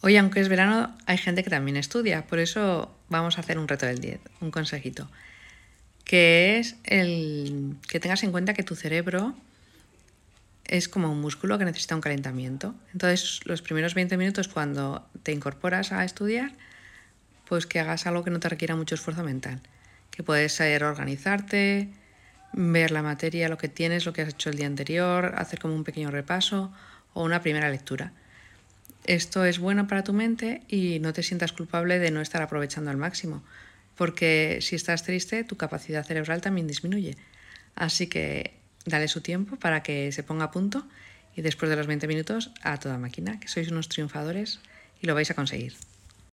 Hoy, aunque es verano, hay gente que también estudia, por eso vamos a hacer un reto del 10, un consejito, que es el que tengas en cuenta que tu cerebro es como un músculo que necesita un calentamiento. Entonces, los primeros 20 minutos cuando te incorporas a estudiar, pues que hagas algo que no te requiera mucho esfuerzo mental, que puedes ser organizarte, ver la materia, lo que tienes, lo que has hecho el día anterior, hacer como un pequeño repaso o una primera lectura. Esto es bueno para tu mente y no te sientas culpable de no estar aprovechando al máximo, porque si estás triste, tu capacidad cerebral también disminuye. Así que dale su tiempo para que se ponga a punto y después de los 20 minutos a toda máquina, que sois unos triunfadores y lo vais a conseguir.